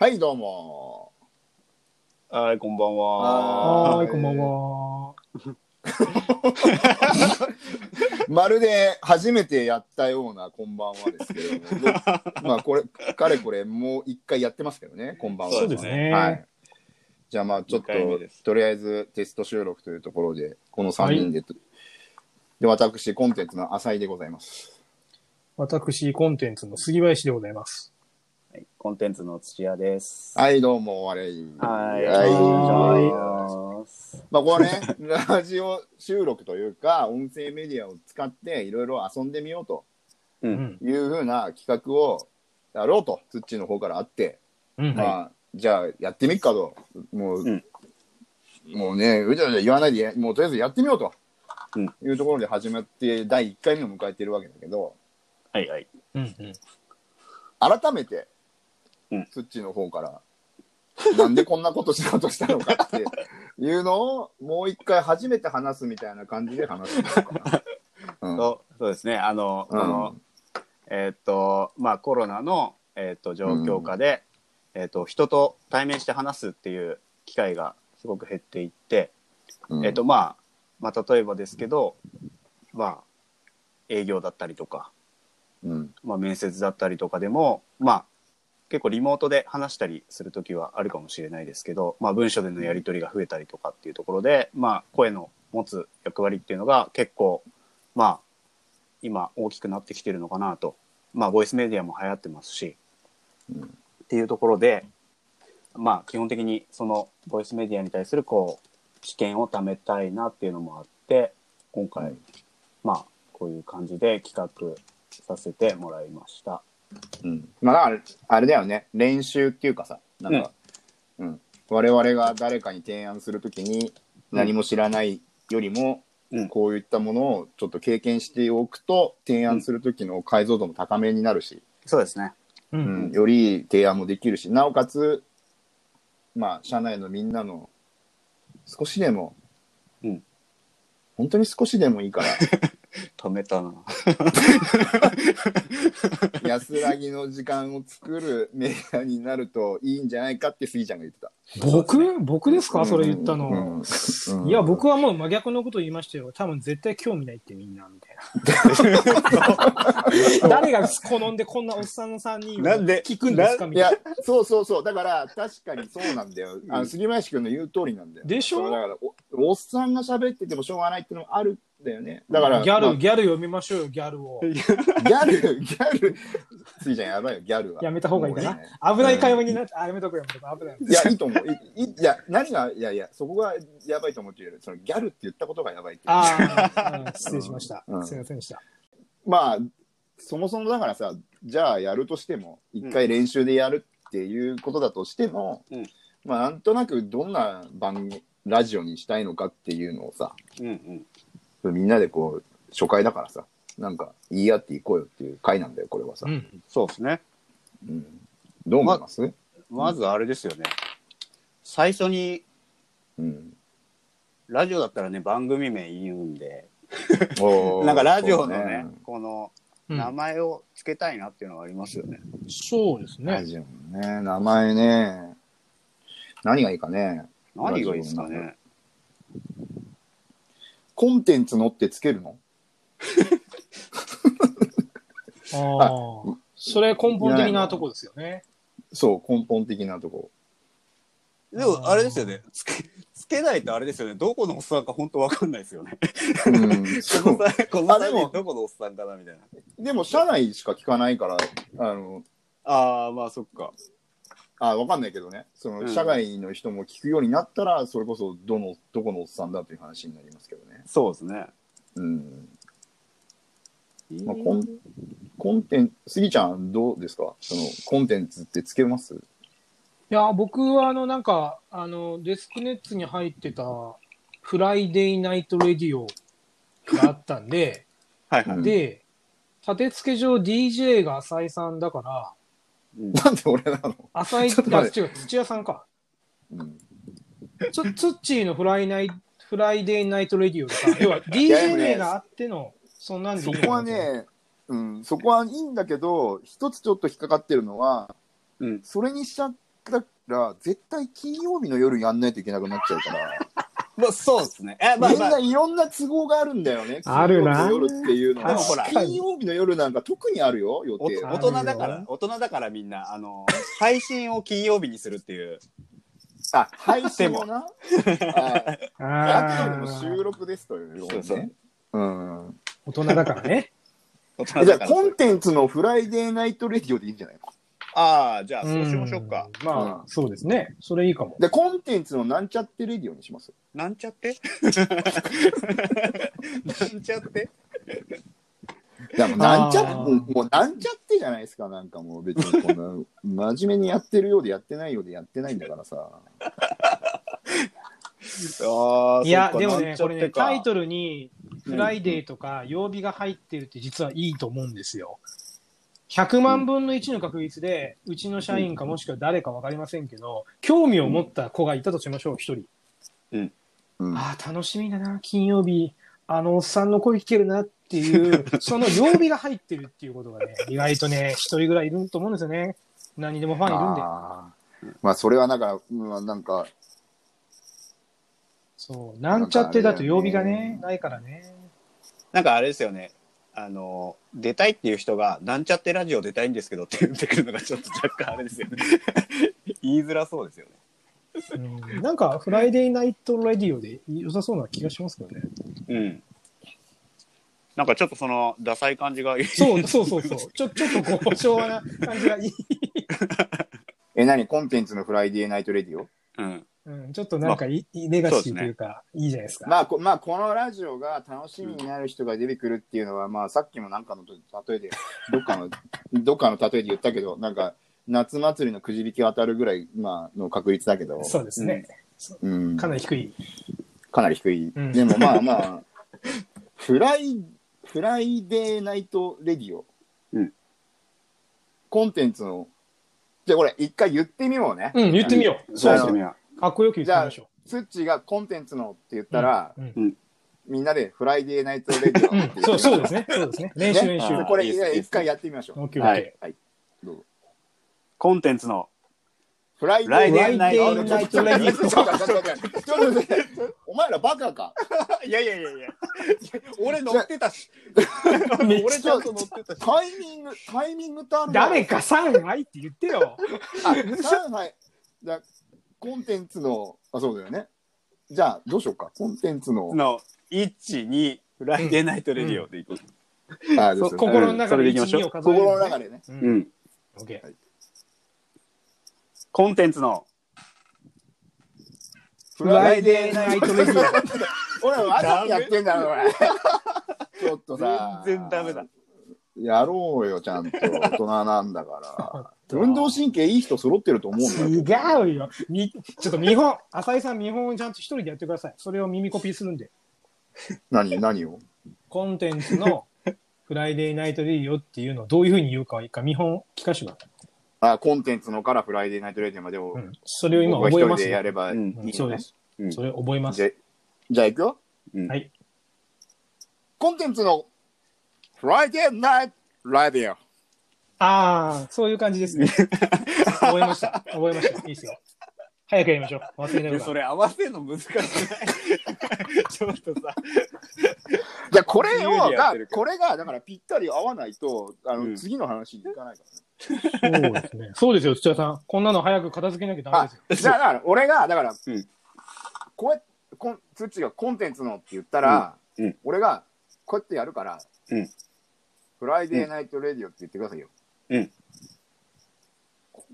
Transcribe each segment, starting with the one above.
はい、どうも。はい、こんばんは。はい、こんばんは。まるで初めてやったようなこんばんはですけれども、まあこれ、かれこれもう一回やってますけどね、こんばんは。そうですねはい。じゃあまあちょっと二回目です、とりあえずテスト収録というところで、この3人で、で、私、コンテンツの浅井でございます。私、コンテンツの杉林でございます。はいコンテンツの土屋です。はい、どうも、あれ。はい。はいお願いします。まあこれね、ラジオ収録というか、音声メディアを使っていろいろ遊んでみようとう。うんん。いうふうな企画をやろうと、ツッチーの方からあって、うん。まあ、じゃあやってみっかと、もう、うんもうね、うじゃうじゃ言わないで、もうとりあえずやってみようと、うんいうところで始まって、第1回目を迎えているわけだけど、はいはい。うん。うん。改めて、うん。ツッチーの方から、なんでこんなことしようとしたのかって。いうのを、もう一回初めて話すみたいな感じで話してみようかな。うん。そうそうですね。あの、この、えーっと、まあコロナの、えーっと、状況下で、えーっと、人と対面して話すっていう機会がすごく減っていって、うん。えーっと、まあ、まあ、例えばですけど、まあ、営業だったりとか、うん。まあ、面接だったりとかでも、まあ、結構リモートで話したりする時はあるかもしれないですけど、まあ、文章でのやり取りが増えたりとかっていうところで、まあ、声の持つ役割っていうのが結構、まあ、今大きくなってきてるのかなと。まあ、ボイスメディアも流行ってますし、うんっていうところで、まあ、基本的にそのボイスメディアに対するこう、知見を貯めたいなっていうのもあって、今回、まあ、こういう感じで企画させてもらいました。うん、まあだからあれだよね。練習っていうかさなんか、うん。我々が誰かに提案するときに何も知らないよりも、うん。こういったものをちょっと経験しておくと提案する時の解像度も高めになるし、そうですね。う。うんん。より提案もできるしなおかつまあ社内のみんなの少しでも、うん。本当に少しでもいいから 止めたな。安らぎの時間を作るメディアになるといいんじゃないかって杉ちゃんが言ってた。僕？僕ですか？それ言ったうんの。うんいや、僕はもう真逆のこと言いましたよ。多分絶対興味ないってみんな、みたいな。誰が好んでこんなおっさんの3人をなんで？聞くんですか？みいやたいな。、そうそうそう。だから、確かにそうなんだよ。あの杉林君の言う通りなんだよ。でしょ？だからお、おっさんが喋っててもしょうがないっていうのもあるんだよね。だから、ギャル、まあギャル読みましょうよ、ギャルを。ギャル、ギャル、杉ちゃんやばいよ、ギャルは。やめた方がいいかなね。危ない会話になって、あ、やめとくやめとく、危ない。いや、いいと思う。いいいや、何が、いやいや、そこがやばいと思ってるよりそのギャルって言ったことがやばいっていう。ああ、うん失礼しましたう。んすいませんでした。まあ、そもそもだからさ、じゃあやるとしても、一回練習でやるっていうことだとしても、うんまあ、なんとなくどんな番組、ラジオにしたいのかっていうのをさ、うんうん。みんなでこう、初回だからさ、なんか言い合っていこうよっていう回なんだよ、これはさ。うん。そうですね。うんどう思います、まずあれですよね。最初に、うん、ラジオだったらね、番組名言うんで、おー なんかラジオのね、このうん名前を付けたいなっていうのはありますよね。そうですね。ラジオのね、名前ね。何がいいかね。何がいいですかね。コンテンツのってつけるの？ああ。それ根本的なとこですよね。そう、根本的なとこ。でも、あれですよね。つけ、つけないとあれですよね。どこのおっさんか本当わかんないですよね。うん、そこうこのあでも3人どこのおっさんかなみたいな。でも、社内しか聞かないから、あの、ああ、まあそっか。あ、わかんないけどね。その、うん社外の人も聞くようになったら、それこそ、どの、どこのおっさんだという話になりますけどね。そうですね。うん。まあ、コン、コンテンツ、スギちゃんどうですか？その、コンテンツってつけます？いや、僕はあの、なんか、あの、デスクネッツに入ってた、 Friday Night Radio があったんで、はいはい。うんで、立て付け上 DJ が浅井さんだから、うんなんで俺なの？浅井、あ、待違う、土屋さんか。うん。つ、ツッチーの Fri Night、Friday Night Radio とか、要は DJ ね名があっての、そんなんでそこは、ね、うん、そこはいいんだけど、一つちょっと引っかかってるのは、うん。それにしちゃっったら、絶対金曜日の夜やんないといけなくなっちゃうから、まあ、そうですね。え、まあまあみんな、いろんな都合があるんだよね。あるな金曜日の夜っていうのは。でもほら金曜日の夜なんか特にあるよ、予定。大人だから、大人だからみんな、あの、配信を金曜日にするっていう。あ、配信もな。はいあくまでもあ収録ですというよそうそうね。うん。大人だからね。大人だからじゃあコンテンツの Friday Night Radio でいいんじゃないの？ああ、じゃあ、そうしましょうか。んまあ、そうですね。それいいかも。で、コンテンツのなんちゃってレディオにします？なんちゃって？なんちゃって？でもなんちゃって、もうなんちゃってじゃないですか、なんかもう別にこんな、真面目にやってるようでやってないようでやってないんだからさ。ああ、いや、でもね、これね、かタイトルに、 Friday とか曜日が入ってるって実はいいと思うんですよ。100万分の1の確率で、うちの社員かもしくは誰かわかりませんけど、興味を持った子がいたとしましょう、一人。うん。ああ、楽しみだな、金曜日、あのおっさんの声聞けるなっていう、その曜日が入ってるっていうことがね、意外とね、一人ぐらいいると思うんですよね。何にでもファンいるんで。あーまあ、それはなんか、うん、なんか、そう。なんちゃってだと曜日がね、ないからね。なんかあれですよね。あの、出たいっていう人が、なんちゃってラジオ出たいんですけどって言ってくるのがちょっと若干あれですよね。言いづらそうですよね。うん、なんか、 Friday Night Radio で良さそうな気がしますけどね。うん。なんかちょっとその、ダサい感じがいい。そうそうそうそう。ちょ、ちょっとこう、昭和な感じがいい。え、何？コンテンツの Friday Night Radio？うん。うん、ちょっとなんかいい、レガシーというか、いいじゃないですか。まあ、こまあ、このラジオが楽しみになる人が出てくるっていうのは、まあ、さっきもなんかの例えで、どっかの、どっかの例えで言ったけど、なんか、夏祭りのくじ引き当たるぐらい、まあ、の確率だけど、そうですね。うん、かなり低い。かなり低い。うんでもまあまあ、Fri、Friday Night Radio。うんコンテンツの、じゃあこれ一回言ってみようね。うん、言ってみよう。そうしてみよかっこよく言ってみましょツッチーがコンテンツのって言ったら、う。うんうんみんなで Friday Night Radio そう、そうですね。そうですね。練習練習。あーこれ一回やってみましょう。オッケーオッケーはいはい。どうぞ。コンテンツの、 Friday Night Radio ちょっと待ってちょっと待ってちょっと待ってお前らバカか？いやいやいやいや、俺乗ってたし。俺ちゃんと乗ってたし。タイミング、タイミングってある誰か上海って言ってよ。あ、上海。だコンテンツの、あ、そうだよね。じゃあ、どうしようか。コンテンツの。の、1、2、 Friday Night Radio でいこう。心の中で1、それでいきましょう2を数える、心の中でね。う。うんん。オッケー。コンテンツの、フ Friday Night Radio。俺、わざとやってんだろ、これ。ちょっとさ。全然ダメだ。やろうよ、ちゃんと。大人なんだから。運動神経いい人揃ってると思うんだよ。違うよ。み、ちょっと見本、浅井さん見本をちゃんと一人でやってください。それを耳コピーするんで。何、何を？コンテンツの Friday Night Radio っていうのをどういうふうに言うかいいか見本聞かせてください。あ、コンテンツのから Friday Night Radio までを、うん。それを今僕が一人覚えます、でやればいいのうんね。うんそうです。うんそれ覚えます。じゃ、じゃあ行くよ。うんはい。コンテンツの Friday Night Radio。ああ、そういう感じですね。覚えました。覚えました。いいですよ。早くやりましょう。忘れないでそれ合わせるの難しくない？ちょっとさ。じゃあこれ自由をがにやってる、からこれが、だからぴったり合わないと、あの、うん次の話に行かないかそうですね。そうですよ、土屋さん。こんなの早く片付けなきゃダメらですね。あ、だから、俺が、だから、うんこうやって、こんツッチがコンテンツのって言ったら、うんうん俺が、こうやってやるから、うん Friday Night Radio って言ってくださいよ。よ。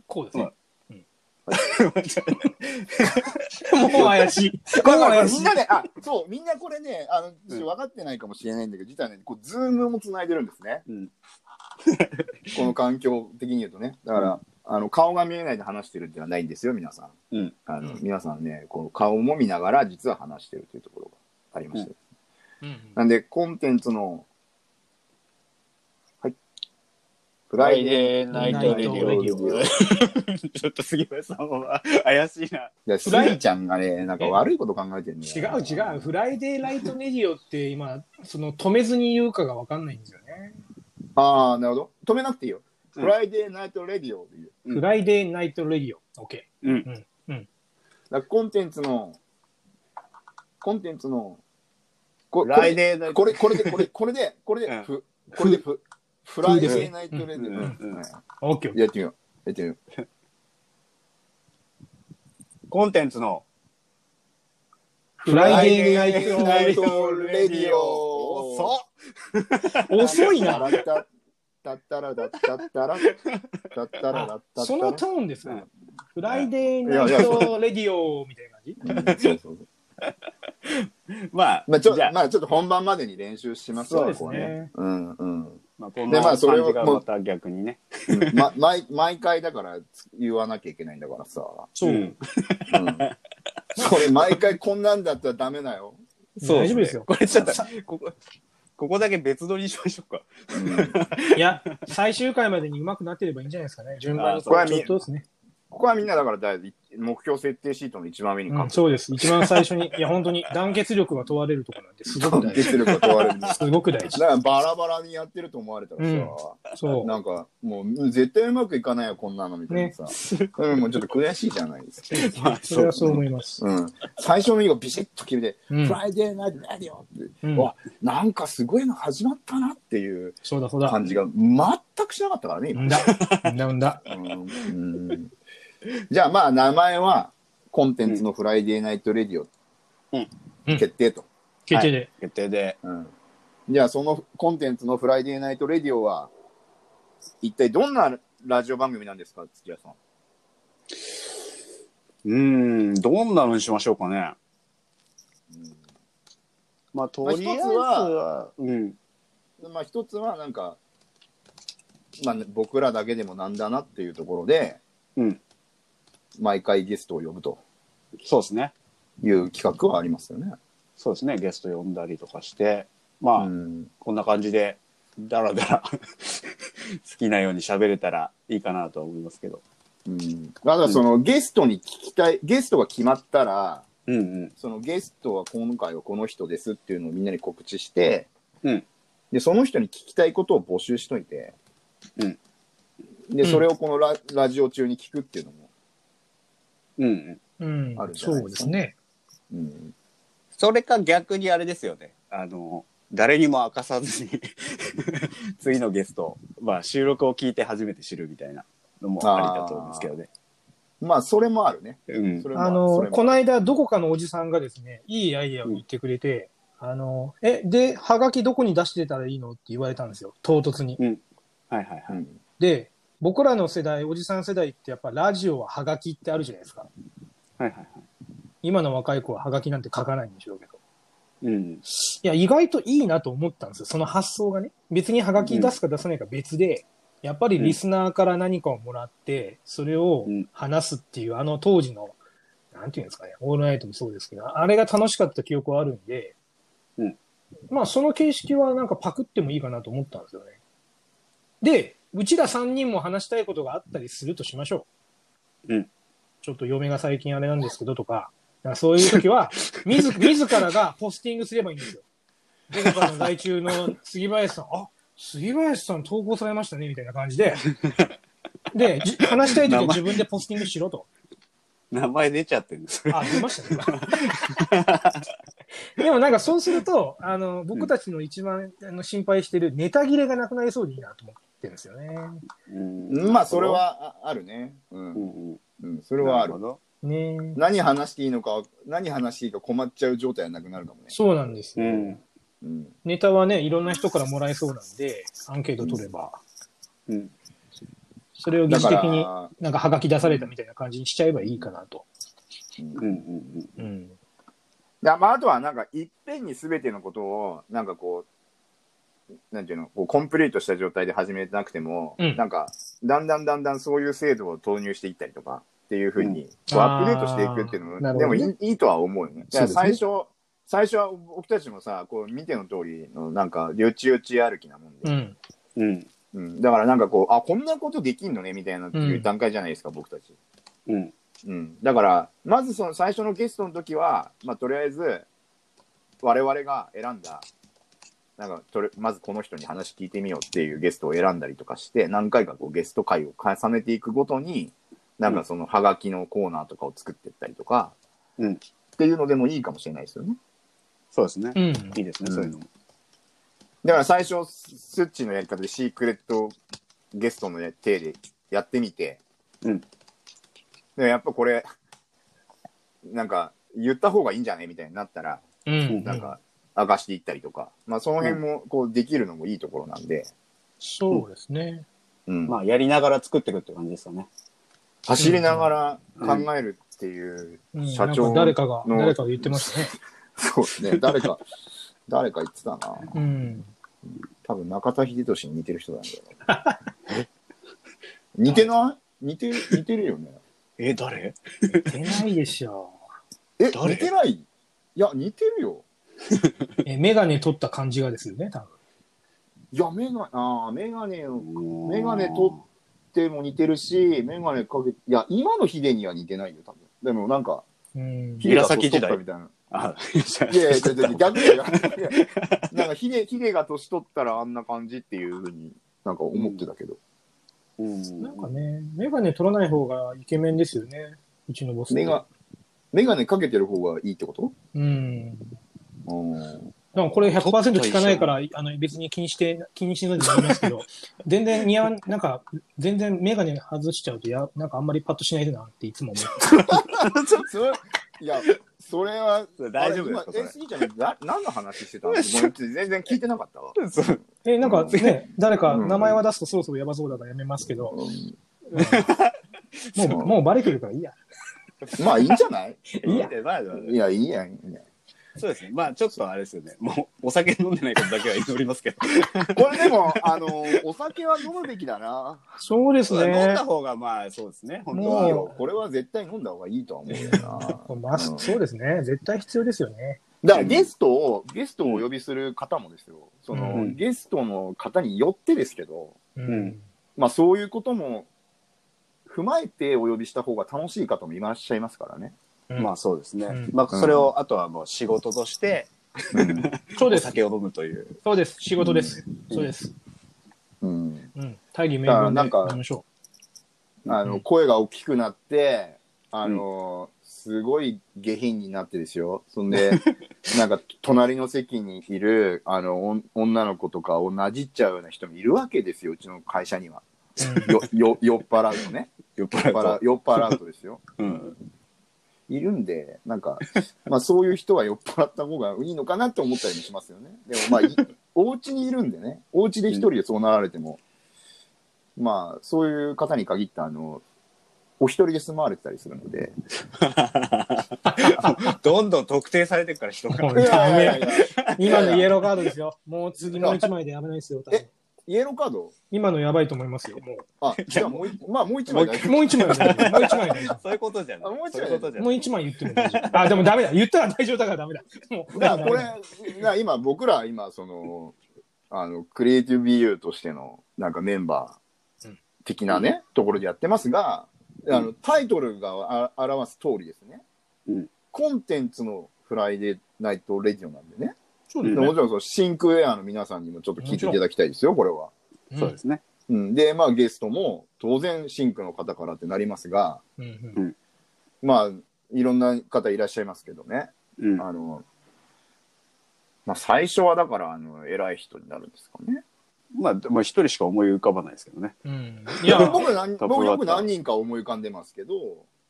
こうですね。もう怪しい。みん。なで、あ、そう、みんなこれね、あの、ちょっと分かってないかもしれないんだけど、実はね、こう、ズームも繋いでるんですね。うん この環境的に言うとね。だから、あの、顔が見えないで話してるっていうのはないんですよ、皆さん。うんあの、うん皆さんね、こう、顔も見ながら、実は話してるというところがありまして。うんなんで、コンテンツの、はい。フ Friday Night Radio。ちょっと杉村さんは怪しいな。でスイちゃんがね、なんか悪いこと考えてるんだ違よ。う違う。フライデーライトレディオって今、その止めずに言うかがわかんないんですよね。ああ、なるほど。止めなくていいよ。フライデーナイトレディオでいう。うんフライデーナイトレディオ。OK。うん。だからコンテンツの、コンテンツの、こフライデーナイトこれ、これで、これ、これで、これで、うんふ、これで、ふ、Friday Night Radio。うんうんオッケーオッケー。やってみよう。やってみよう。コンテンツの Friday Night Radio。遅っオ。遅いな。タッタラタッタッタラタッタラタッタッタラそのトーンですか。うん。 Friday Night Radio みたいな感じ？うん。そうそうそう。まあ、まあちょじゃあ、まあちょっと本番までに練習しますわそうですね。うんうん。まあ、でまあそれをじがまた逆にね。うん。ま毎毎回だから言わなきゃいけないんだからさ、そう。ん。うん、それ毎回こんなんだったらダメだよ、そう大丈夫ですよこれちょっと、ここ、ここだけ別撮りにしましょうか。うん、いや、最終回までに上手くなってればいいんじゃないですかね。順番にあちょっとですね。ここはみんなだからだい目標設定シートの一番上に書うん、く、そうです。一番最初に、いや、本当に団結力が問われるところなんで、すごく団大事。結力が問われるだすごく大事。からバラバラにやってると思われたらさ、そう。なんかもう絶対うまくいかないよこんなのみたいなさ、うん、もうちょっと悔しいじゃないですか、まあ、それはそう思います。うん、最初の日がビシッと決めて「うん Friday Night Radio」って、うんわなんかすごいの始まったなっていうそうだそうだ。感じが全くしなかったからね今うんだ。うんだうんだ。うんうん じゃあまあ名前はコンテンツの Friday Night Radio うん決定と、決定で。決定で。うんじゃあそのコンテンツの Friday Night Radio は一体どんなラジオ番組なんですか土屋さん？うーん、どんなのにしましょうかね。まあ、とりあえずまあは、うん。まあ一つはなんか、まあ、僕らだけでもなんだなっていうところでうん。毎回ゲストを呼ぶとそうですね。いう企画はありますよね。そうですね。ゲスト呼んだりとかして、まあ、うんこんな感じで、だらだら好きなように喋れたらいいかなとは思いますけど。うん、ただそのゲストに聞きたいゲストが決まったらうんうん。そのゲストは今回はこの人ですっていうのをみんなに告知して、うんでその人に聞きたいことを募集しといて、うんでそれをこのラ,、ラジオ中に聞くっていうのも、うんうん。うんある。じゃないそうでかですすね。うん、それか逆にあれですよね。あの、誰にも明かさずに 次のゲスト、まあ収録を聞いて初めて知るみたいなのもありだと思うんですけどね。まあそれもあるね。うんそ。れもるそあの、この間、どこかのおじさんがですね、いいアイデアを言ってくれて、あの、え、で、はがきどこに出してたらいいのって言われたんですよ。唐突に。はいはいはい。うんで、僕らの世代、おじさん世代ってやっぱラジオははがきってあるじゃないですか。はいはいはい。今の若い子ははがきなんて書かないんでしょうけど。うん。いや、意外といいなと思ったんですよ。その発想がね。別にハガキ出すか出さないか別で、やっぱりリスナーから何かをもらって、それを話すっていう、あの当時の、なんていうんですかね、オールナイトもそうですけど、あれが楽しかった記憶はあるんで、うんまあ、その形式はなんかパクってもいいかなと思ったんですよね。で、うちら3人も話したいことがあったりするとしましょう。うんちょっと嫁が最近あれなんですけどとか、だからそういう時は、自自らがポスティングすればいいんですよ。どこかの外中の杉林さん、あ、杉林さん投稿されましたね、みたいな感じで。で、じ話したい時は自分でポスティングしろと。名前出ちゃってるんです。あ、出ましたね。今 でもなんかそうすると、あの、僕たちの一番あの心配してるネタ切れがなくなりそうでいいなと思ってるんですよね。うんまあそれ。はああるね。ううんん、うん。うん、それはあるな。ほど。ね何話していいのか、何話していいか困っちゃう状態はなくなるかもね。そうなんですよ。うん。うん、ネタはね、いろんな人からもらえそうなんで、アンケート取れば、うん。それを疑似的にら、なんかハガキ出されたみたいな感じにしちゃえばいいかなと。うんうんうん。だまあ、あとはなんかいっぺんに全てのことをなんかこうなんていうのこうコンプリートした状態で始めなくても、うんなんかだんだんだんだんそういう制度を投入していったりとかっていうふうに、うんこうアップデートしていくっていうのも、でもいいいいとは思うよね。だからそう最初、最初は僕たちもさこう見ての通りのなんかよちよち歩きなもんで、うん。うん。うんだからなんかこうあこんなことできんのねみたいなっていう段階じゃないですか、僕たち。うん。うん、だからまずその最初のゲストの時は、まあ、とりあえず我々が選んだなんかとりまずこの人に話聞いてみようっていうゲストを選んだりとかして何回かこうゲスト会を重ねていくごとになんかそのハガキのコーナーとかを作っていったりとか、うんっていうのでもいいかもしれないですよね。そうですね。うん。いいですね、うんそういうのも。だから最初スッチーのやり方でシークレットゲストの手でやってみて、うんでやっぱこれなんか言った方がいいんじゃねみたいになったらうん。なんか明かしていったりとか、まあその辺もこうできるのもいいところなんで、そうですね。うんまあ、やりながら作っていくって感じですかね。走りながら考えるっていううん社長なんか誰かが、の誰かが言ってましたね。そうですね誰か誰か言ってたなうん。多分中田秀俊に似てる人なんだよね。似てない？似てる似てるよね。え、誰？出ないでしょ。え誰？似てない？いや似てるよ。え、メガネ取った感じがですよね、多分。いやメガあーメガネをメメガネ取っても似てるしメガネかけいや今のヒデには似てないよ多分。でもなんかうん。ヒデが紫時代。みたいなあ、いやいや、逆だよ。いやなんかヒデ、ヒデが年取ったらあんな感じっていうふうになんか思ってたけど。うん。なんかね、メガネ取らない方がイケメンですよね。うちのボス。メガ、メガネかけてる方がいいってこと？うん。うん。なんかこれ100%効かないから、あの別に気にして、気にしないで言いますけど、全然似合わん、なんか、全然メガネ外しちゃうと、や、なんかあんまりパッとしないなっていつも思 って。それい。や、それは、大丈夫ですえ、スギちゃん、な何の話してたの？全然聞いてなかったわ。え、なんかね、誰かうん。名前は出すとそろそろやばそうだからやめますけど、もう、もうバレてるからいいや。まあいいんじゃない？いいや。いや、いいやん、いいやん。そうですね。まあ、ちょっとあれですよね。もう、お酒飲んでないことだけは祈りますけど。これでも、あの、お酒は飲むべきだな。そうです飲んねだ。方が、まあ、そうですね。本当は。いいよこれは絶対飲んだ方がいいとは思うよな。マスうんそうですね。絶対必要ですよね。だからゲストを、ゲストをお呼びする方もですよ。その、うんゲストの方によってですけど、うんうんまあそういうことも踏まえてお呼びした方が楽しい方もいらっしゃいますからね。うんまあ、そうですね。うんまあ、それを、あとはもう仕事として、そうです。お酒を飲むという。そうです。仕事です。そうです。うん。うん。大義名分でなんかやりましょあの、うん声が大きくなって、あの、すごい下品になってですよ。そんで、なんか隣の席にいる、あの、女の子とかをなじっちゃうような人もいるわけですよ、うちの会社には。う。よ、よ、酔っ払うとね。酔っ払払うう酔っ払うとですよ。と。うん。いるんで、なんか、まあそういう人は酔っ払った方がいいのかなって思ったりもしますよね。でもまあ、い お家にいるんでね、お家で一人でそうなられても、まあそういう方に限って、あの、お一人で住まわれてたりするので。どんどん特定されてるから、人が。今のイエローカードですよ。もう次もう一枚で危ないですよ。えイエローカード？今のやばいと思いますよ。もあ、じゃあもう一、まあもう一枚大丈う。もう一枚は大丈夫。もう一枚は大丈 そういうことじゃない。あもう一枚そういうことじ夫。もう。一枚言っても大丈夫。あ、でもダメだ。言ったら大丈夫だからダメだ。もう、夫。だからこれ、だから今僕ら今、その、あの、クリエイティブ BU としての、なんかメンバー的なね、ところでやってますが、あの、タイトルがあ表す通りですね。うんコンテンツの Friday Night Radio なんでね。そうでもちろんそう、シンクエアの皆さんにもちょっと聞いていただきたいですよ、これは。そうですね。うん。で、まあゲストも当然シンクの方からってなりますが、うんうんまあ、いろんな方いらっしゃいますけどね。うん。あの、まあ最初はだから、あの、偉い人になるんですかね。まあ、まあ、一人しか思い浮かばないですけどね。うん。いいや、や、僕何、僕よく何人か思い浮かんでますけど、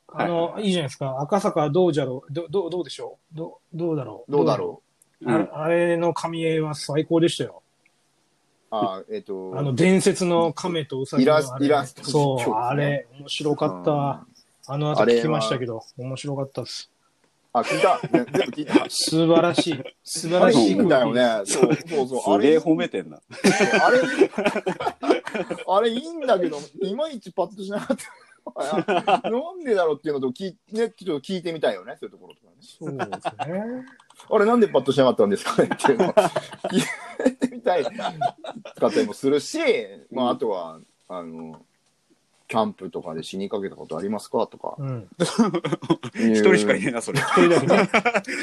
あの、いいじゃないですか。赤坂どうじゃろう。ど、どう、どうでしょう。ど、どうだろう。どうだろう。あれあれの神絵は最高でしたよ。う。あ、えっと、あの、伝説の亀とウサギのイラスあれイラストそう、あれ、面白かった。あの後聞きましたけど、面白かったです。あ、聞いた。ね全部聞いた。素晴らしい。素晴らしいんだよ空ね。そうそうそう。あれ、褒めてんな。あれ、あれいいんだけど、いまいちパッとしなかった。なんでだろうっていうのと聞い、ね、ちょっと聞いてみたいよね、そういうところとかね。気。そうですね。あれなんでパッとしなかったんですかねっていうのを 聞いてみたいかったりもするし、まああとは、あの、キャンプとかで死にかけたことありますか？とか。うん。一一人しかいねえな、それ。一人だけね。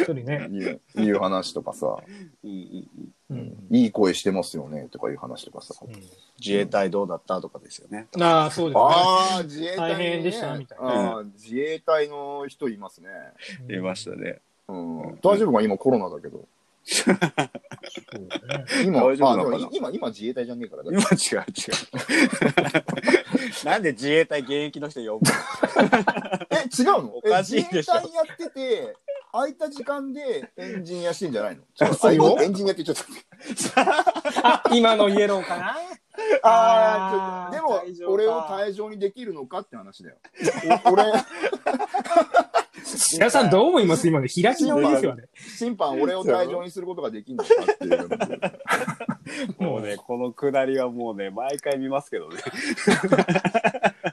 一人ね。いういう話とかさ。うんうんううんいい声してますよねとかいう話とかさ。うん自衛隊どうだったとかですよね。ああ、そうですね。ああ、自衛隊、ね、大変でしたみたいなあー自衛隊の人いますね。いましたね。うん、大丈夫か？今コロナだけど。ね今、大丈夫あなのかな？でも今、今自衛隊じゃねえからだ今違う違う。なんで自衛隊現役の人呼ぶ え、違うの？おかしいでしょ。え自衛隊やってて、空いた時間でエンジニアしてんじゃないの？そうよあエンジニアって言っちゃっあ、今のイエローかな？た。ああ、ちょっとでも、俺を退場にできるのかって話だよ。お俺、皆さんどう思います？今の開き直りですよね。審判、俺を退場にすることができるのかっていう。もうね、このくだりはもうね、毎回見ますけどね。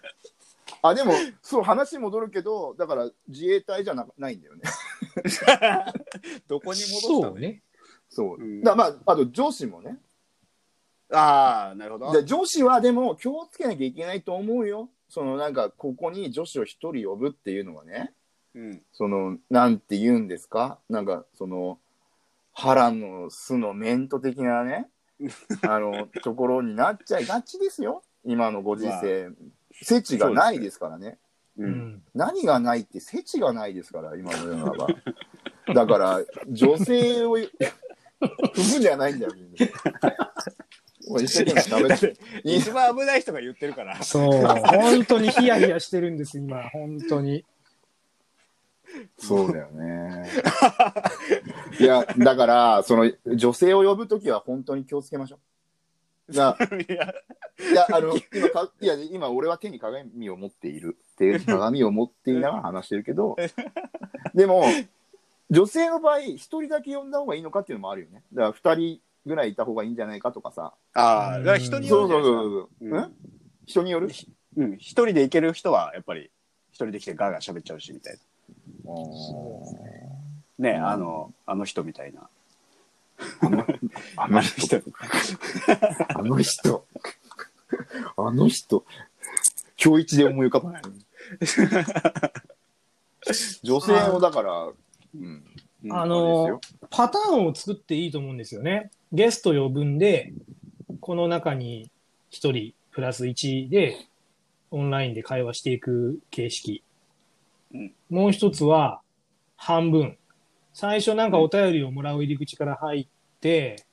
あ、でも、そう、話戻るけど、だから自衛隊じゃなないんだよね。どこに戻したの？そうね。そう。うんだまあ、あと上司もね。ああ、なるほど。で上司はでも気をつけなきゃいけないと思うよ。そのなんか、ここに女子を一人呼ぶっていうのはね、うん。その、なんて言うんですか？なんか、その、腹の巣のメント的なね、あの、ところになっちゃいがちですよ。今のご時世。世知がないですからね。う。うんん。何何がないって世知がないですから、今の世の中。だから、女性を踏むんじゃないんだよ、みんな。俺一生懸命喋って。一番危ない人が言ってるから。そう。本当にヒヤヒヤしてるんです、今。本当に。そうだよね。いや、だから、その、女性を呼ぶときは本当に気をつけましょう。だいやいや、あの、今か、いや、今、俺は手に鏡を持っている。手に鏡を持っていながら話してるけど、でも、女性の場合、一人だけ呼んだ方がいいのかっていうのもあるよね。だから、二人ぐらいいた方がいいんじゃないかとかさ。ああ、だから人によそうるそうそうそう。じゃないですかん？人による？うん。一人で行ける人は、やっぱり、一人で来てガーガー喋っちゃうし、みたいな。ね、あの、あの人みたいな。あのあの人。あの人。あの人。今日一で思い浮かばない。女性をだから、うん。あのよ、パターンを作っていいと思うんですよね。ゲスト呼ぶんで、この中に1人プラス1で、オンラインで会話していく形式。うんもう一つは、半分。最初なんかお便りをもらう入り口から入って、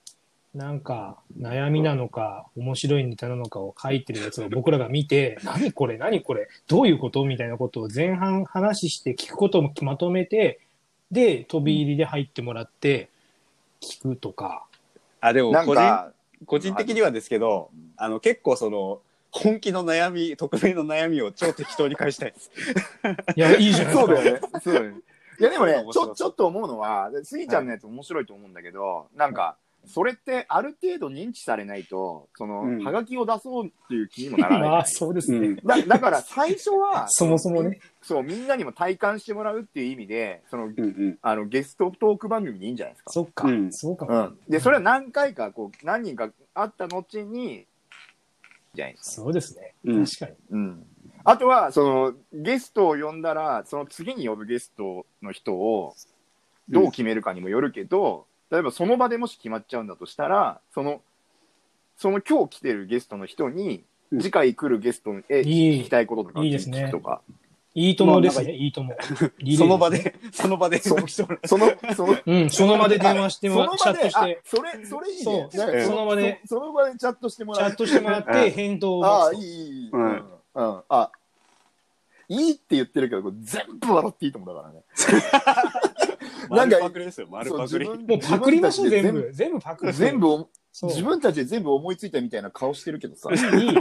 なんか悩みなのか、面白いネタなのかを書いてるやつを僕らが見て、何これ何これどういうことみたいなことを前半話して聞くこともまとめて、で、飛び入りで入ってもらって、聞くとか。あ、でも、なん個人、か、個人的にはですけど、あの、結構その、本気の悩み、匿名の悩みを超適当に返したいです。いや、いいじゃないですか。そうだよね。そうだよね。いやでもねちょ、ちょっと思うのは、スギちゃんのやつ面白いと思うんだけど、なんか、それってある程度認知されないと、その、うんはがきを出そうっていう気にもならない。ま あ、そうですね。うん。だだから最初は、そもそもね。そう、みんなにも体感してもらうっていう意味で、その、うんうん。あの、ゲストトーク番組でいいんじゃないですか。そっか。うんそうかも。うん。で、それは何回か、こう、何人か会った後に、じゃないですか。そうですね。うん確かに。うん。あとは、その、ゲストを呼んだら、その次に呼ぶゲストの人を、どう決めるかにもよるけど、例えばその場でもし決まっちゃうんだとしたら、その、その今日来てるゲストの人に、うん次回来るゲストへいい聞きたいこととかいいですね聞くとか、いいともですまあね。いいとも。その場で、その場で、そうしてもらうその、その、うん、その場で電話してそもらチャの場で、あットして、、それ、それいいね。その場でそその場でチャットしてもらうチャッ。トしてもらって、返答をああ、いい、いい。うん。あ、いいって言ってるけど、全部笑っていいと思うだからね。なんか丸パクリですよ、丸パクリ。そう自分もうパクりましょう、全部。全部パクる。全部。自分たちで全部思いついたみたいな顔してるけどさ、いい。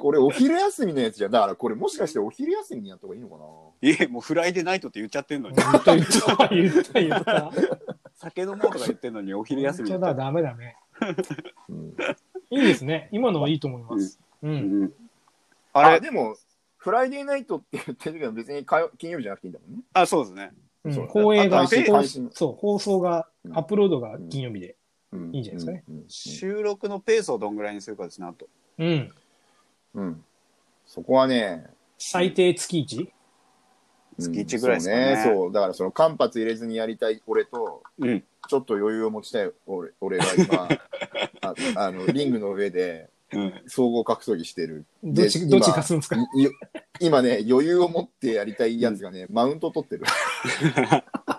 これお昼休みのやつじゃん。だからこれもしかしてお昼休みにやった方がいいのかな？いえ、もうフライデーナイトって言っちゃってんのに。言った、言った、言った、言った。酒飲もうとか言ってんのにお昼休み本当だ、ダメダメ。うん。いいですね。今のはいいと思います。う。うんん。ああれれでも、フライデーナイトって言ってるけど、別に火曜金曜日じゃなくていいんだもんね。あ、そうですね。うんそう放映が、あ配信放配信そう、放送が、うんアップロードが金曜日で。うんいいんじゃないですかね。うんうん収録のペースをどんぐらいにするかですね、あと。うん。うん。そこはね、最低月 1? 月1ぐらいですかねそうそう。だからその間髪入れずにやりたい俺と、うん。ちょっと余裕を持ちたい俺俺が今、ああの、リングの上でうん。総合格闘技してる。でどっち、どっち今勝つんですか？いい今ね、余裕を持ってやりたいやつがね、マウント取ってる。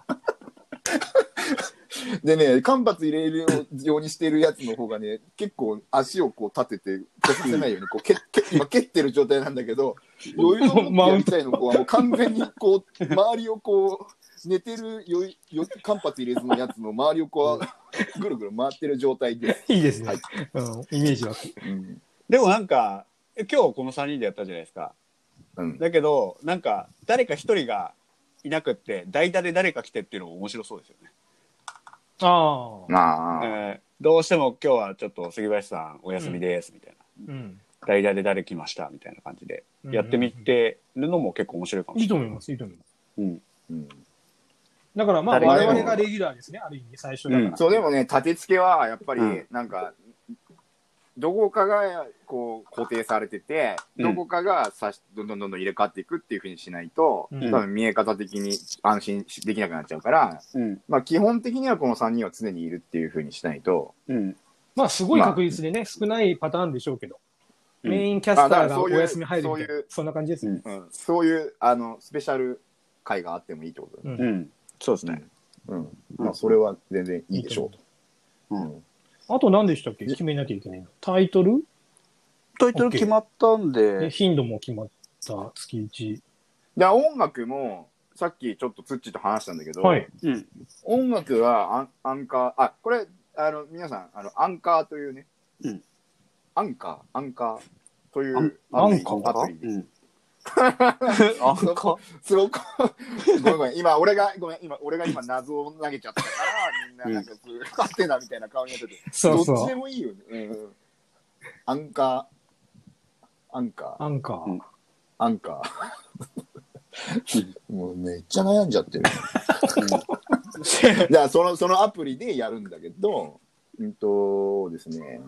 でね、間髪入れるようにしてるやつの方がね、結構足をこう立てて、こさせないように、こう、けけ今蹴ってる状態なんだけど、余裕を持ってやりたいの子はもう完全にこう、周りをこう、寝てるよいよ間髪入れずのやつの周りをこう、ぐるぐる回ってる状態で、いいですね。はいうん、イメージは。うん。でもなんか、今日この3人でやったじゃないですか。うん、だけど、なんか、誰か一人がいなくって、代打で誰か来てっていうのも面白そうですよね。ああ。まあ、えーどうしても今日はちょっと杉林さんお休みです、みたいな。うん。代打で誰来ました、みたいな感じで。やってみてるのも結構面白いかもしれない。いいと思います、いいと思います。うん。うん。だからまあ、我々がレギュラーですね、ある意味、最初だから。うんそう、でもね、立て付けは、やっぱりうん、なんか、どこかが、こう、固定されてて、うんどこかがさし、どんどんどんどん入れ替わっていくっていうふうにしないと、うん多分見え方的に安心しできなくなっちゃうから、うん。まあ、基本的にはこの3人は常にいるっていうふうにしないと、うん。まあ、すごい確率でね、少ないパターンでしょうけど、うんメインキャスターがお休み入るみたいなそういうそんな感じですね。うん、そういう、あの、スペシャル回があってもいいってことだね。うんうん。そうですね。うん。まあ、それは全然いいでしょうと。うん。あと何でしたっけ？決めなきゃいけないの。タイトル？タイトル決まったんでで、頻度も決まった月1。で、音楽も、さっきちょっとツッチーと話したんだけど、はい。うん。音楽はアンアンカー、あ、これ、あの、皆さん、あの、アンカーというね、うんアンカー、アンカー？というアンアプリアンカー？アプリです。うん。あんかすごく、ごめんごめん、今、俺が、ごめん、今、俺が今、謎を投げちゃったから、みんな、なんか、すぐ、勝手なみたいな顔になってて、そうどっちでそう。もいいよね。うんうん。アンカー、アンカー、アンカー。うんアンカー。もうめっちゃ悩んじゃってる。じゃあそのそのアプリでやるんだけど、うんとですね、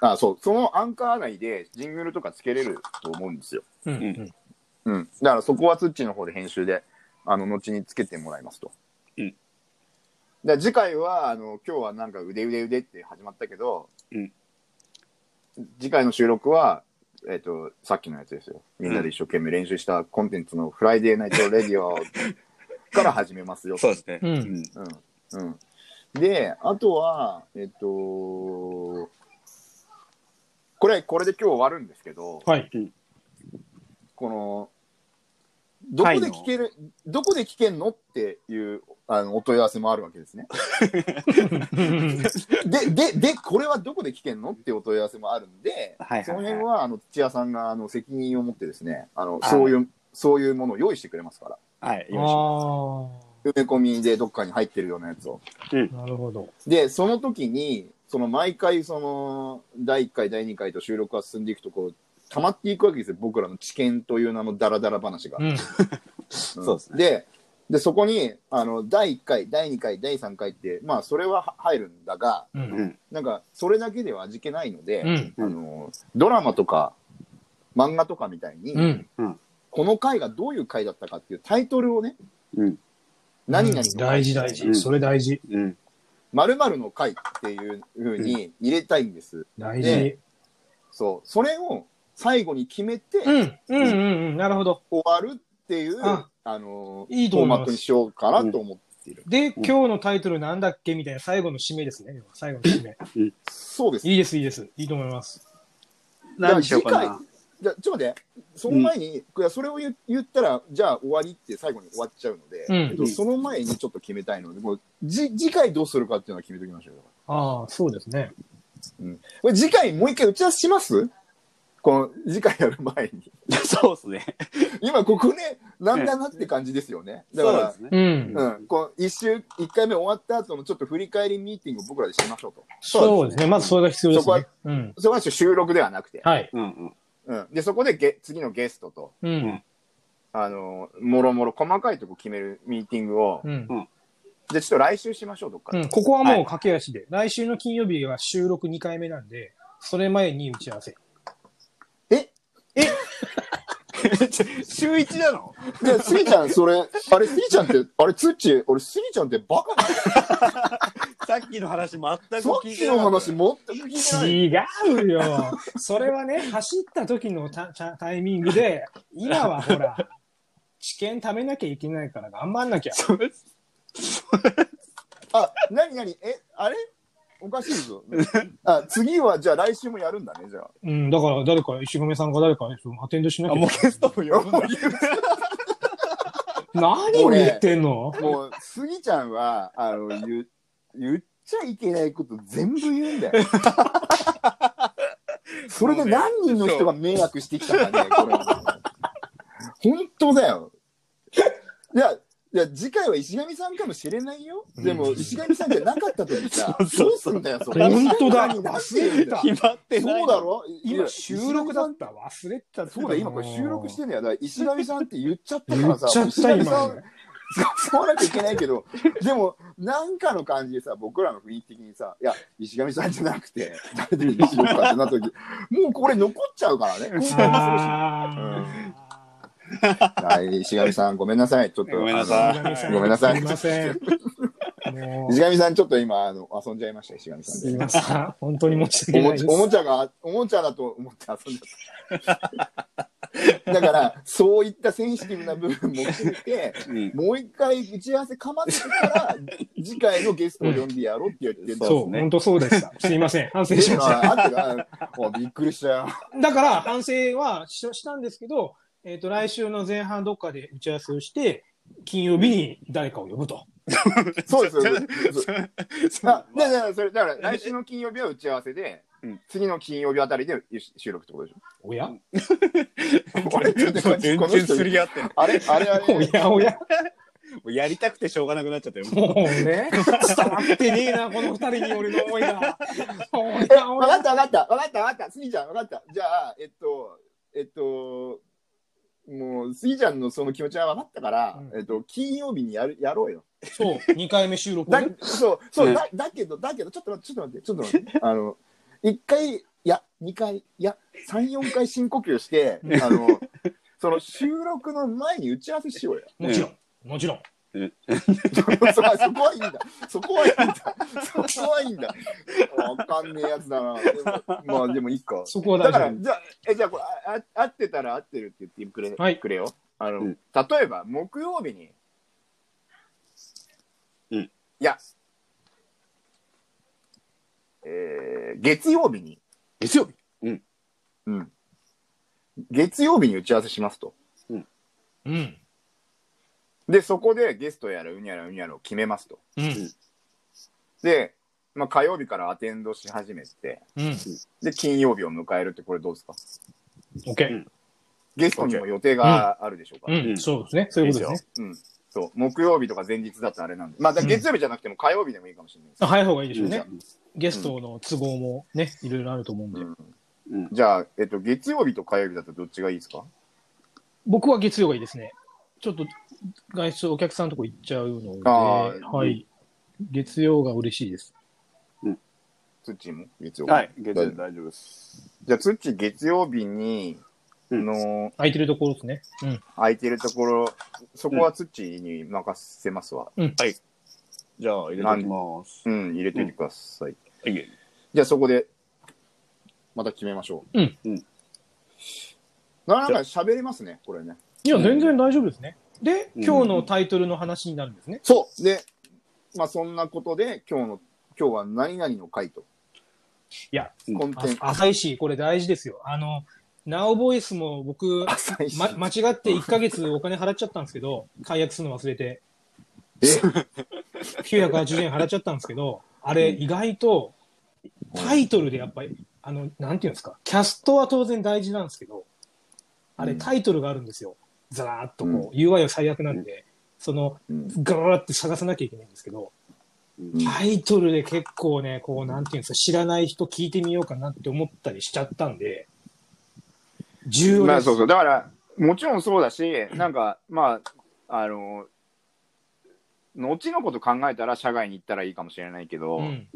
あそうそのアンカー内でジングルとかつけれると思うんですよ。うんううんうん、だからそこはツッチの方で編集であの後につけてもらいますと。うんで次回はあの今日はなんか腕腕腕って始まったけど、うん次回の収録は、えっとさっきのやつですよみんなで一生懸命練習したコンテンツの「 Friday Night Radio」から始めますよ。そうですね。うんうん。うんうん、であとはえっとこれこれで今日終わるんですけど、はい。このどこで聞ける、どこで聞けんのっていうあのお問い合わせもあるわけですね。で、で、で、これはどこで聞けんのってお問い合わせもあるんで、はいはいはいその辺はあの土屋さんがあの責任を持ってですね、あのはいそういう、そういうものを用意してくれますから。はい。よあいしょ埋め込みでどっかに入ってるようなやつを。あ、なるほど。で、その時に、その毎回、その、第1回、第2回と収録が進んでいくと、こう、溜まっていくわけですよ。僕らの知見という名のダラダラ話が。うん。うんそうですねで、で、そこに、あの、第1回、第2回、第3回って、まあ、それはは入るんだが、う。うんん。なんか、それだけでは味気ないので、うん。あの、ドラマとか、漫画とかみたいに、うん。この回がどういう回だったかっていうタイトルをね、うん。何々の回大事大事。うんそれ大事。うん。〇〇の回っていうふうに入れたいんです。大で事。そう。それを最後に決めてうん。うんうんうん。なるほど。終わるっていう、ああのいいとフォー思いますマットにしようかなと思っている。で、今日のタイトルなんだっけみたいな最後の締めですね。最後の締め。そうです。いいです、いいです。いいと思います。何しようかな。じゃあちょっと待って、その前に、いやそれを言言ったら、じゃあ終わりって最後に終わっちゃうので、うんえっと、その前にちょっと決めたいので、もうじ次回どうするかっていうのは決めときましょうよ。ああ、そうですね。これ次回もう一回打ち合わせします？この次回やる前に。そうですね。今ここね、なんだなって感じですよね。だからそうね。うん。うん、この一週、一回目終わった後のちょっと振り返りミーティングを僕らでしましょうと。そうですね。まずそれが必要ですそこね。うん。それは収録ではなくて。はい。うんうん。うん。で、そこでゲ次のゲストと、うん。あの、もろもろ細かいとこ決めるミーティングを、うん。じゃあちょっと来週しましょう、どっかで。うん。ここはもう駆け足で。来週の金曜日は収録2回目なんで、それ前に打ち合わせ。え？週一なの？で、スギちゃん、それ、あれ、スギちゃんって、あれ、ツッチ、俺、スギちゃんってバカなさっきの話全く聞いてなの話、全く聞いてない。違うよ。それはね、走った時のタタ タイミングで、今はほら、知見貯めなきゃいけないから頑張んなきゃ。それあ、なになに？え、あれ？おかしいぞ。あ、次は、じゃあ来週もやるんだね、じゃあ。うん、だから誰か、石上さんが誰かね、そのアテンドしなきゃあ、もうゲストも呼ぶんだ。何を言ってんの？もう、スギちゃんは、あの、言う、言っちゃいけないこと全部言うんだよ。それで何人の人が迷惑してきたかね、これ。本当だよ。いや、いや、次回は石上さんかもしれないよ。でも、石上さんじゃなかった時さ、どうすんだよ、それ。本当だ何。決まってない。そうだろ？今収録だっった。忘れてた。そうだ、今これ収録してんだよ。だから石上さんって言っちゃったか言っらさ、ちゃった石上さん今。使わなきゃいけないけど、でも、なんかの感じでさ、僕らの雰囲気的にさ、いや、石上さんじゃなくて、誰でにしようかってなった時、もうこれ残っちゃうからね。今後もするしあはい、石上さん、ごめんなさい。ちょっと。ごめんなさいーごめんなさいすみません。石上さん、ちょっと今、あの、遊んじゃいました、石上さんで。すみません。本当に申し訳おもちおないです。もちゃが、おもちゃだと思って遊んじゃった。だから、そういったセンシティブな部分も含めて、うんもう一回打ち合わせかまってから、次回のゲストを呼んでやろうって言ってたそう、ね本当そうでした。すみません。反省しました。びっくりしたよ。だから、反省はししたんですけど、えっ、と、来週の前半どっかで打ち合わせをして、金曜日に誰かを呼ぶと。そうです。そうですあ、ねだから、それ、だから、来週の金曜日は打ち合わせで、うん次の金曜日あたりで収録ってことでしょ？おや？あれ？ちょっと全この人然すり合ってる。あれ？あれ？あれ？おやおや。もうやりたくてしょうがなくなっちゃったよ。もうね、伝わってねえな、この二人に俺の思いが。おえ、やおや。わかったわかったわかったわかった。スギちゃんわかった。じゃあ、えっと、えっと、もう、スギちゃんのその気持ちは分かったから、うんえっと、金曜日にやる、やろうよ。そう、二回目収録だね。そう、そう、ねだ、だけど、だけど、ちょっと待って、ちょっと待って、ちょっと待って。あの、一回、いや、二回、いや、三、四回深呼吸して、あの、その収録の前に打ち合わせしようよ。もちろん、もちろん。そこはそこはいいんだ。そこはいいんだ。そこはいいんだ。わかんねえやつだな。でもまあ、でもいいか。そこはだから、大丈じゃあ、え、じゃあ、これ、あ、あ合ってたら合ってるって言ってくれ、はいくれよ。あの、うん例えば、木曜日に、うんいや、えー、月曜日に、月曜日？うん。月曜日に打ち合わせしますと。夫。うん。で、そこでゲストやらうにゃらうにゃらを決めますと。うん。で、まあ、火曜日からアテンドし始めて、うん。で、金曜日を迎えるって、これどうですか？オッケー。ゲストにも予定があるでしょうか、うん、そうですね。そういうことですね。うん。そう。木曜日とか前日だったらあれなんで。まあ、月曜日じゃなくても火曜日でもいいかもしれないです。早い方がいいでしょうねうん。ゲストの都合もね、いろいろあると思うんで。うんうん。じゃあ、えっと、月曜日と火曜日だったらどっちがいいですか？僕は月曜がいいですね。ちょっと外出お客さんのとこ行っちゃうので、はい。月曜が嬉しいです。ツッチーも月曜日。はい、月曜大日大丈夫です。じゃあ、ツッチー月曜日に、うんの、空いてるところですね。うん。空いてるところ、そこはツッチーに任せますわ。じゃあ、入れておきます。うん、入れておいてください。はい。じゃあ、そこで、また決めましょう。うんうんなかなか喋れますね、これね。いや、全然大丈夫ですね。で、うん今日のタイトルの話になるんですね。そう。で、まあ、そんなことで、今日の、今日は何々の回と。いや、うんコンテンツ。あ浅いし、これ大事ですよ。あの、ナオボイスも僕、ま、間違って1ヶ月お金払っちゃったんですけど、解約するの忘れて、え？980円払っちゃったんですけど、あれ意外とタイトルでやっぱり、あの、なんていうんですか、キャストは当然大事なんですけど、あれうん。タイトルがあるんですよ。ざらーっとこう、UI は最悪なんで、その、うん。ガラーって探さなきゃいけないんですけど、うん。タイトルで結構ね、こう、なんていうんですか、知らない人聞いてみようかなって思ったりしちゃったんで、重要です。まあそうそう。だから、もちろんそうだし、なんか、まあ、あの、後のこと考えたら社外に行ったらいいかもしれないけど、うん。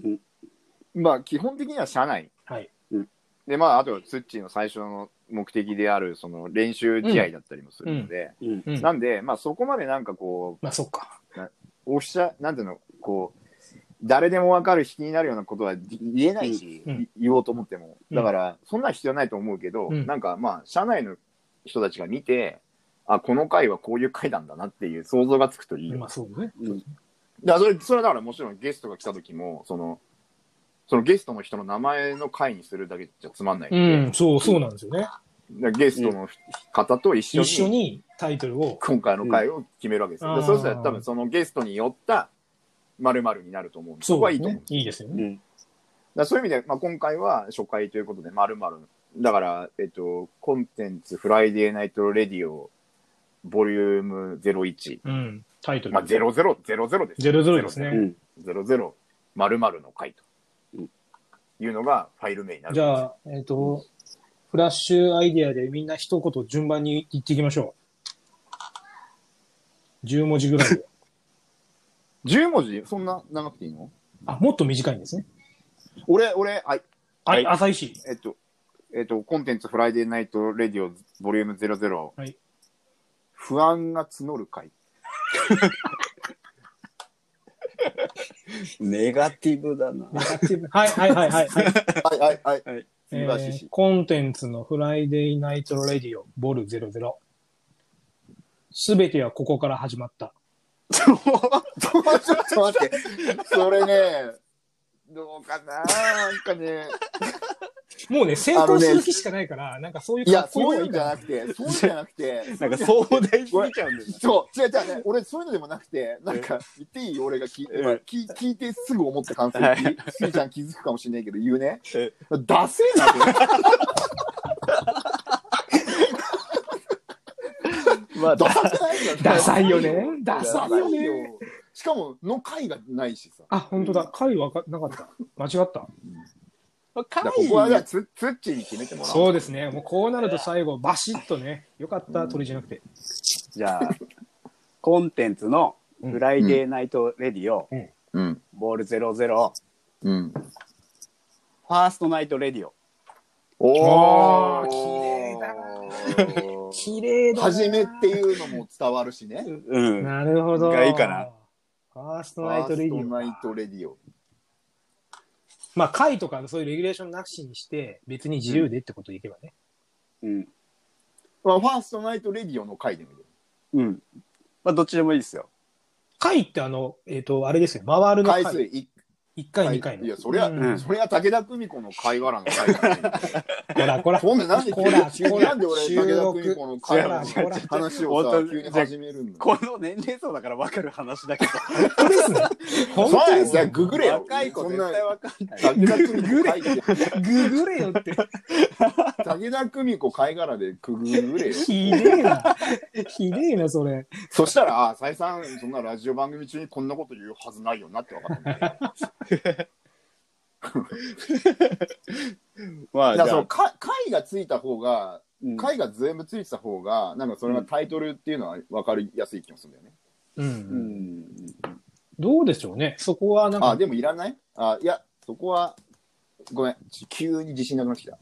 まあ基本的には社内。はい。で、まああとツッチーの最初の目的であるその練習試合だったりもするので、うん。うん。なんで、まあ、そこまでなんかこまあ、そっか。う、おっしゃ、なんていうの、こう、誰でもわかる引きになるようなことは言えないし、うんい言おうと思っても。うんだから、そんな必要ないと思うけど、うんなんかまあ、社内の人たちが見て、あ、この回はこういう回なんだなっていう想像がつくといいよ。まあ、そうね。うんだからそれ、それはだからもちろんゲストが来た時も、その、そのゲストの人の名前の回にするだけじゃつまんないのうで、ん、そう、そうなんですよね。だからゲストの方と一緒に、一緒にタイトルを。今回の回を決めるわけですよ。うんでそうしたら多分そのゲストによった〇〇になると思うんで、そこはいいと思う。ね。いいですよね。うん。だそういう意味で、まあ、今回は初回ということで、まるまる。だから、えっと、コンテンツ Friday Night Radio、ボリューム01。うん。タイトル。まあ、00、00です。00ですねうん。00、まるまるの回とうん。いうのがファイル名になる。じゃあ、えっ、と、フラッシュアイデアでみんな一言順番に言っていきましょう。10文字ぐらいで。10文字？そんな長くていいの？あ、もっと短いんですね。俺、俺、はい。はい、はい浅井市。えっと、えっと、コンテンツ Friday Night Radio、ボリューム00。はい不安が募る回。ネガティブだな。はい、はい、はい、はい。はいはい、はい、はい。はい。素え。ーコンテンツの Friday Night Radio、Vol. 00。すべてはここから始まった。ちょっと待って。それね、どうかななんかね。もうね、先行する気しかないから、なんかそういういや、そういうんじゃなくて、そういうんじゃなくて。なんか壮大すぎちゃうんだよね。そう、違う違うね。俺、そういうのでもなくて、なんか、言っていい俺が聞いて、うん今聞聞いてすぐ思った感想って、すぎちゃん気づくかもしれないけど、言うねえ。ダセえなって。まあ、ダサくないよダサいよね。ダダサいよね。しかも、の回がないしさ。あ、本当だ。回わかなかった。間違った。ここはじゃあつ、つっちに決めてもらおう。そうですね。もうこうなると最後、バシッとね。よかった、トリじゃなくて。じゃあ、コンテンツの Friday Night Radio、うん。 Vol. 00、うん。 First Night Radio。おー綺麗だな 綺麗だな。初めっていうのも伝わるしね。うん。なるほど。がいいかな。ファーストファナイトレディオーストナイか。トレディオ。まあ、回とかそういうレギュレーションなしにして、別に自由でってことでいけばね。うん。まあ、ファーストナイトレディオの回でもいいよ。うん。まあ、どっちでもいいですよ。回ってあの、えっ、と、あれですよ。回るの回。回数一1回、2回の。いや、そりゃ、うんそりゃ武田久美子の貝殻の回だね。こら、こら。ほんで、なんで急にこら、なんで俺、武田久美子の貝殻のこら話をさ急に始めるんだこの年齢層だから分かる話だけど。本当ですね。本そうやんじゃあ当ですね。ググれよ。若い子絶対分かんない。武田久美子貝って、ググれよって。武田久美子貝殻でくぐれよ。ひでえな。ひでえな、それ。そしたら、あ、再三、そんなラジオ番組中にこんなこと言うはずないよなって分かったんだよ。まあ、じゃあだからその、か貝がついた方が、うん貝が全部ついてた方が、なんかそれがタイトルっていうのは分かりやすい気もするんだよね。う。うんん。どうでしょうね。そこはなんあ、か、でもいらない？あ、いや、そこは、ごめん、ち急に自信なくなってきた。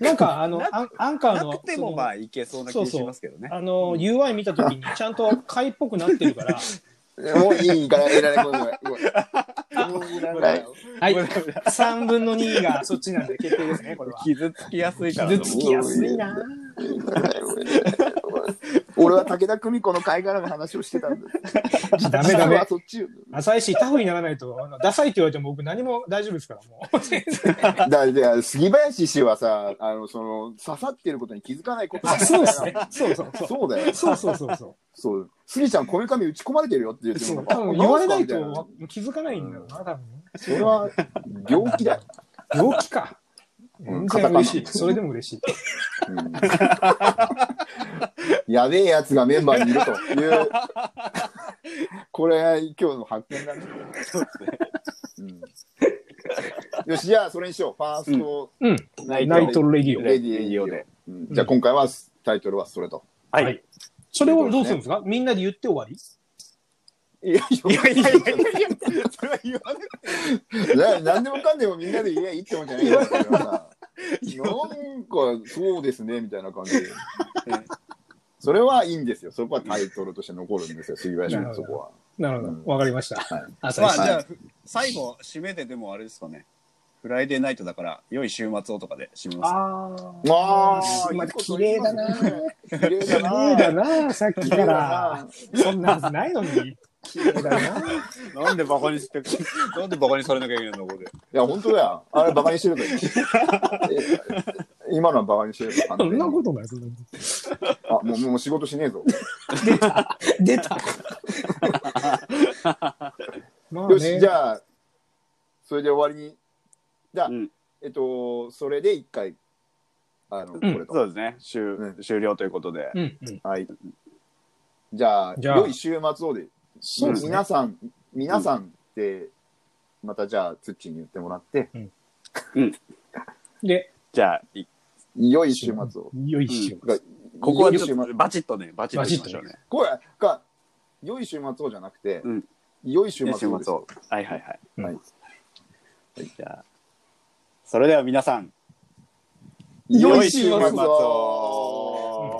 なんかあの、アンアンカーの、なくてもまあいけそうな気がしますけどね。あの、UI 見たときにちゃんと貝っぽくなってるから、もういいから、いらない、ごめん、ごめん。ごめん。もういらない。はい。3分の2がそっちなん。で決定ですね、これは。傷つきやすいから。傷つきやすいな。俺は武田久美子の貝殻の話をしてたんだ。ダメダメそっちよ。浅いし、タフにならないと、あのダサいって言われても僕何も大丈夫ですから、もう。全 然だから杉林氏はさ、あの、その、刺さってることに気づかないことあ、そうですね。そうそうそう。そうだよ。そうそうそうそう。そう。杉ちゃん、こめかみ打ち込まれてるよって言っても多分言われないと気づかないんだろうな、多分。それは、病気だよ。病気か。うん全然嬉しい。それでも嬉しい。うんやべえやつがメンバーにいるという、これ、今日の発見だね。そうですね。うんよし、じゃあ、それにしよう。 First うん。ナ Night Radio。Radio で。うんじゃあ、今回はタイトルはそれと。はい。はいそれをどうするんですか？みんなで言って終わり？いや、いやいやいやいや、それは言わなくてな何でもかんでもみんなで言えばいいってもんじゃないんだけどさ。なんか、そうですね、みたいな感じで。それはいいんですよ。そこはタイトルとして残るんですよ、杉林のそこは。なるほうんど。わかりました。まあじゃあ、最後、締めででもあれですかね。フライデーナイトだから、良い週末をとかで締めます。あああ、また 綺麗だな。綺麗綺だな。さっきから。そんなはずないのに。綺麗だな。なんでバカにして、なんでバカにされなきゃいけないの、ここで。いや、本当だよ。あれ、バカにしてるから。え 今のはバカにしてるから。そんなことない。そんなこあ、もう、もう仕事しねえぞ。と出た。出た。まあよし、ねじ。ゃあ、それで終わりに。じゃあ、うんえっと、それで一回、あの、これと。そうですね。終うん終了ということで。うんうん。はい。じゃあ、じゃあ良い週末をで、そうですね。皆さん、皆さんって、またじゃあ、ツッチーに言ってもらって、で、じゃあ、い良い週末を。よいしょ。がここはちょ良い週末。っとバチッとね、バチッといきましょうね。これが、良い週末をじゃなくて、うん。良い週週末末をです。よを。はいはいはい。うん。はい。じゃあ、それでは皆さん、良い週末良い週末を